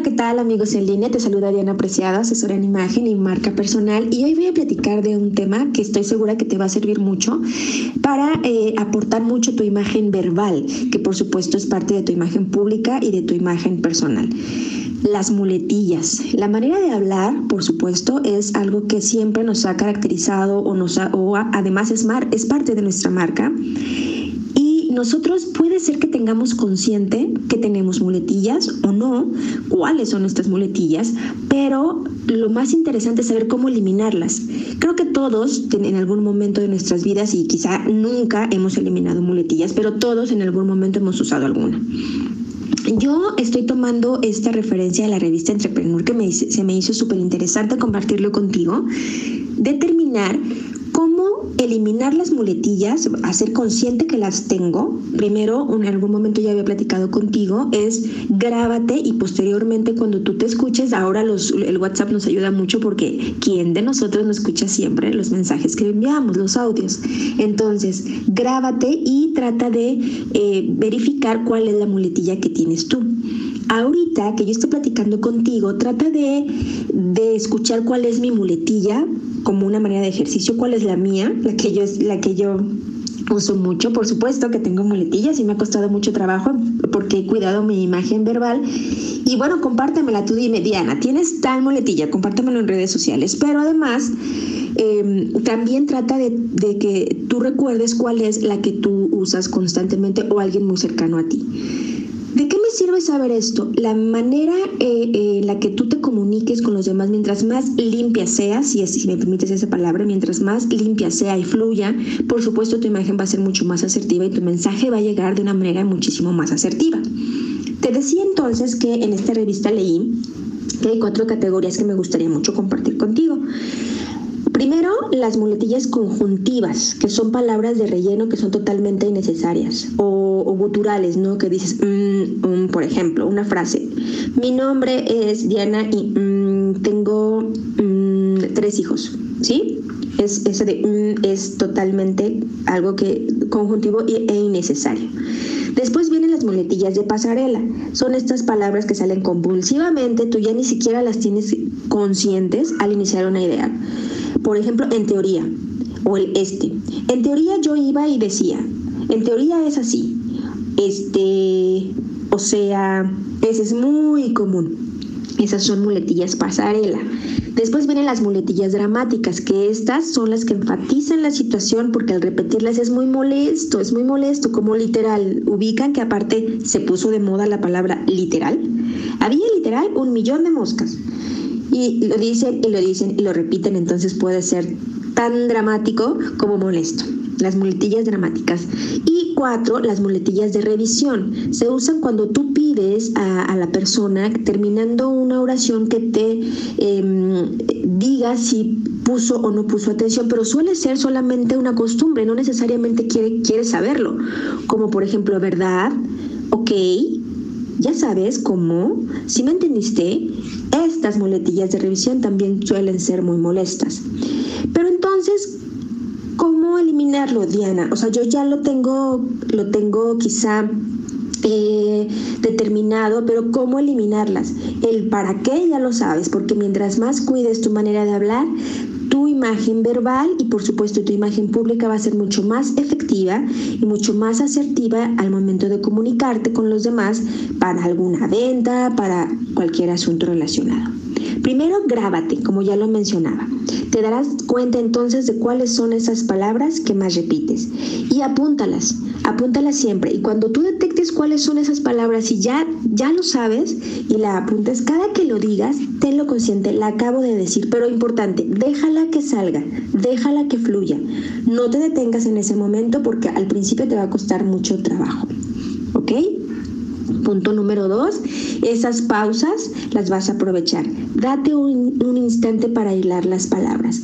Hola, ¿qué tal amigos en línea? Te saluda Diana Preciada, asesora en imagen y marca personal y hoy voy a platicar de un tema que estoy segura que te va a servir mucho para eh, aportar mucho tu imagen verbal, que por supuesto es parte de tu imagen pública y de tu imagen personal. Las muletillas. La manera de hablar, por supuesto, es algo que siempre nos ha caracterizado o, nos o además es, mar, es parte de nuestra marca nosotros puede ser que tengamos consciente que tenemos muletillas o no, cuáles son nuestras muletillas, pero lo más interesante es saber cómo eliminarlas. Creo que todos en algún momento de nuestras vidas, y quizá nunca hemos eliminado muletillas, pero todos en algún momento hemos usado alguna. Yo estoy tomando esta referencia de la revista Entrepreneur que me, se me hizo súper interesante compartirlo contigo. Determinar eliminar las muletillas, hacer consciente que las tengo. Primero, en algún momento ya había platicado contigo, es grábate y posteriormente cuando tú te escuches, ahora el WhatsApp nos ayuda mucho porque ¿quién de nosotros no escucha siempre los mensajes que enviamos, los audios? Entonces, grábate y trata de eh, verificar cuál es la muletilla que tienes tú. Ahorita que yo estoy platicando contigo, trata de, de escuchar cuál es mi muletilla como una manera de ejercicio, cuál es la mía, la que yo, la que yo uso mucho, por supuesto que tengo muletillas y me ha costado mucho trabajo porque he cuidado mi imagen verbal. Y bueno, compártemela tú dime, Diana, tienes tal muletilla, compártemelo en redes sociales. Pero además, em, también trata de, de que tú recuerdes cuál es la que tú usas constantemente o alguien muy cercano a ti. ¿De qué me sirve saber esto? La manera eh, eh, en la que tú te comuniques con los demás, mientras más limpia sea, si, si me permites esa palabra, mientras más limpia sea y fluya, por supuesto tu imagen va a ser mucho más asertiva y tu mensaje va a llegar de una manera muchísimo más asertiva. Te decía entonces que en esta revista leí que hay cuatro categorías que me gustaría mucho compartir contigo. Primero, las muletillas conjuntivas, que son palabras de relleno que son totalmente innecesarias, o, o guturales, ¿no? Que dices, mm, por ejemplo, una frase, mi nombre es Diana y mm, tengo mm, tres hijos, ¿sí? Es, eso de es totalmente algo que conjuntivo e innecesario. Después vienen las muletillas de pasarela. Son estas palabras que salen compulsivamente, tú ya ni siquiera las tienes conscientes al iniciar una idea. Por ejemplo, en teoría, o el este. En teoría yo iba y decía, en teoría es así. Este, o sea, ese es muy común. Esas son muletillas pasarela. Después vienen las muletillas dramáticas, que estas son las que enfatizan la situación porque al repetirlas es muy molesto, es muy molesto, como literal. Ubican que aparte se puso de moda la palabra literal. Había literal un millón de moscas. Y lo dicen y lo dicen y lo repiten, entonces puede ser tan dramático como molesto. Las muletillas dramáticas. Y cuatro, las muletillas de revisión. Se usan cuando tú pides a, la persona, terminando una oración, que te em, diga si puso o no puso atención, pero suele ser solamente una costumbre, no necesariamente quiere, quiere saberlo. Como por ejemplo, ¿verdad? Ok, ya sabes cómo, si me entendiste, estas muletillas de revisión también suelen ser muy molestas. Pero entonces, ¿cómo eliminarlo, Diana? O sea, yo ya lo tengo, lo tengo quizá eh, determinado, pero ¿cómo eliminarlas? El para qué ya lo sabes, porque mientras más cuides tu manera de hablar, imagen verbal y por supuesto tu imagen pública va a ser mucho más efectiva y mucho más asertiva al momento de comunicarte con los demás para alguna venta, para cualquier asunto relacionado. Primero, grábate, como ya lo mencionaba. Te darás cuenta entonces de cuáles son esas palabras que más repites y apúntalas, apúntalas siempre. Y cuando tú detectes cuáles son esas palabras y ya, ya lo sabes y la apuntas, cada que lo digas, tenlo consciente, la acabo de decir, pero importante, déjala que salga, déjala que fluya. No te detengas en ese momento porque al principio te va a costar mucho trabajo. ¿Ok? Punto número dos, esas pausas las vas a aprovechar. Date un, instante para hilar las palabras.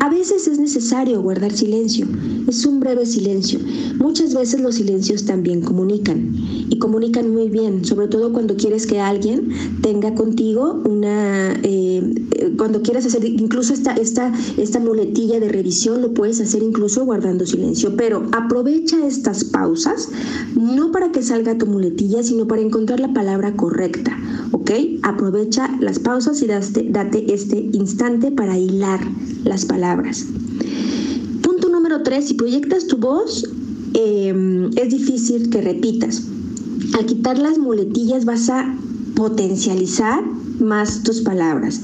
A veces es necesario guardar silencio, es un breve silencio. Muchas veces los silencios también comunican y comunican muy bien, sobre todo cuando quieres que alguien tenga contigo una, eh, cuando quieres hacer incluso esta, esta, esta muletilla de revisión, lo puedes hacer incluso guardando silencio, pero aprovecha estas pausas, no para que salga tu muletilla, sino para encontrar la palabra correcta. Aprovecha las pausas y date, este instante para hilar las palabras. Punto número tres, si proyectas tu voz, eh, es difícil que repitas. Al quitar las muletillas vas a potencializar más tus palabras.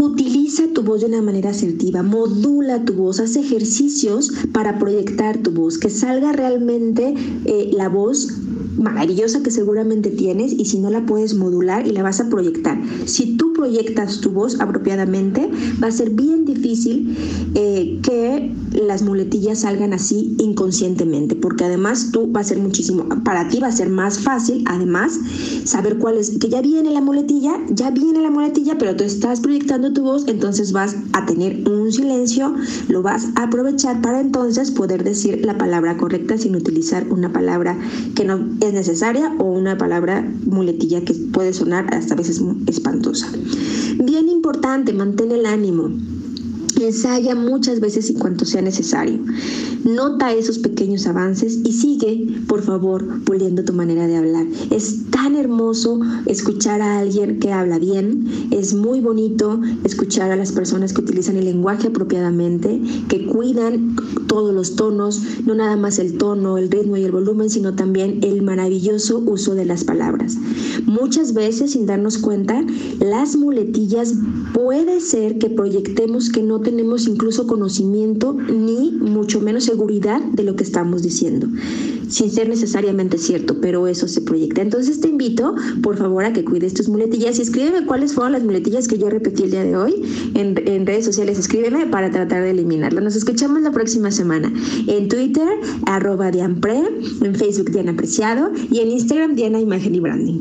Utiliza tu voz de una manera asertiva, modula tu voz, haz ejercicios para proyectar tu voz, que salga realmente eh, la voz maravillosa que seguramente tienes y si no la puedes modular y la vas a proyectar. Si tú proyectas tu voz apropiadamente, va a ser bien difícil eh, que las muletillas salgan así inconscientemente, porque además tú va a ser muchísimo, para ti va a ser más fácil, además, saber cuál es, que ya viene la muletilla, ya viene la muletilla, pero tú estás proyectando tu voz, entonces vas a tener un silencio, lo vas a aprovechar para entonces poder decir la palabra correcta sin utilizar una palabra que no es necesaria o una palabra muletilla que puede sonar hasta veces espantosa. Bien importante, mantén el ánimo. Ensaya muchas veces y cuanto sea necesario. Nota esos pequeños avances y sigue, por favor, puliendo tu manera de hablar. Es tan hermoso escuchar a alguien que habla bien. Es muy bonito escuchar a las personas que utilizan el lenguaje apropiadamente, que cuidan todos los tonos, no nada más el tono, el ritmo y el volumen, sino también el maravilloso uso de las palabras. Muchas veces, sin darnos cuenta, las muletillas puede ser que proyectemos que no tenemos incluso conocimiento ni mucho menos seguridad de lo que estamos diciendo, sin ser necesariamente cierto, pero eso se proyecta. Entonces te invito, por favor, a que cuides tus muletillas y escríbeme cuáles fueron las muletillas que yo repetí el día de hoy en, en redes sociales. Escríbeme para tratar de eliminarlas. Nos escuchamos la próxima semana en Twitter, arroba Dianpre, en Facebook Diana Apreciado y en Instagram Diana Imagen y Branding.